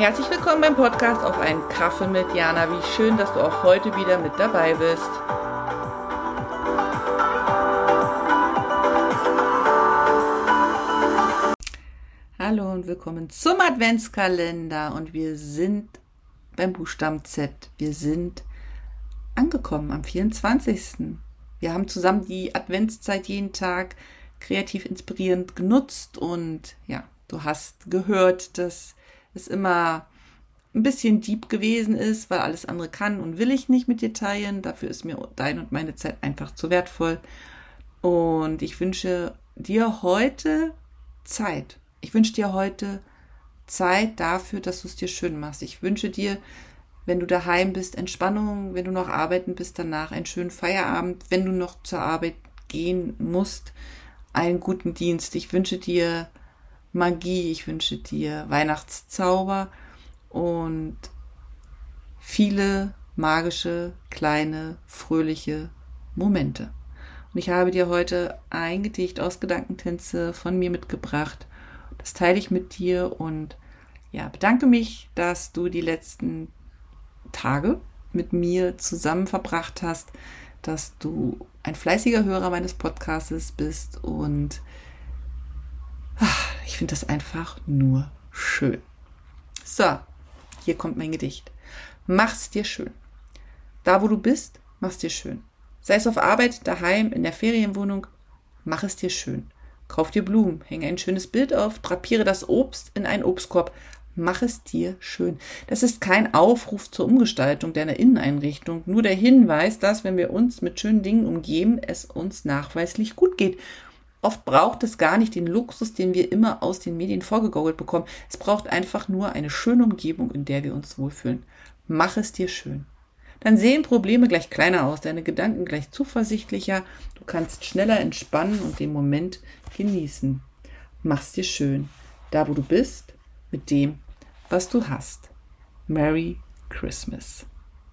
Herzlich willkommen beim Podcast auf einen Kaffee mit Jana. Wie schön, dass du auch heute wieder mit dabei bist. Hallo und willkommen zum Adventskalender und wir sind beim Buchstaben Z. Wir sind angekommen am 24. Wir haben zusammen die Adventszeit jeden Tag kreativ inspirierend genutzt und ja, du hast gehört, dass es immer ein bisschen deep gewesen ist, weil alles andere kann und will ich nicht mit dir teilen. Dafür ist mir deine und meine Zeit einfach zu wertvoll. Und ich wünsche dir heute Zeit. Ich wünsche dir heute Zeit dafür, dass du es dir schön machst. Ich wünsche dir, wenn du daheim bist, Entspannung, wenn du noch arbeiten bist, danach einen schönen Feierabend, wenn du noch zur Arbeit gehen musst, einen guten Dienst. Ich wünsche dir Magie, ich wünsche dir Weihnachtszauber und viele magische, kleine, fröhliche Momente. Und ich habe dir heute ein Gedicht aus Gedankentänze von mir mitgebracht. Das teile ich mit dir und ja, bedanke mich, dass du die letzten Tage mit mir zusammen verbracht hast, dass du ein fleißiger Hörer meines Podcasts bist und finde das einfach nur schön. So, hier kommt mein Gedicht. Mach's dir schön. Da, wo du bist, mach's dir schön. Sei es auf Arbeit, daheim, in der Ferienwohnung, mach es dir schön. Kauf dir Blumen, hänge ein schönes Bild auf, drapiere das Obst in einen Obstkorb, Mach es dir schön. Das ist kein Aufruf zur Umgestaltung deiner Inneneinrichtung, nur der Hinweis, dass, wenn wir uns mit schönen Dingen umgeben, es uns nachweislich gut geht. Oft braucht es gar nicht den Luxus, den wir immer aus den Medien vorgegaukelt bekommen. Es braucht einfach nur eine schöne Umgebung, in der wir uns wohlfühlen. Mach es dir schön. Dann sehen Probleme gleich kleiner aus, deine Gedanken gleich zuversichtlicher, du kannst schneller entspannen und den Moment genießen. Mach's dir schön. Da, wo du bist, mit dem, was du hast. Merry Christmas.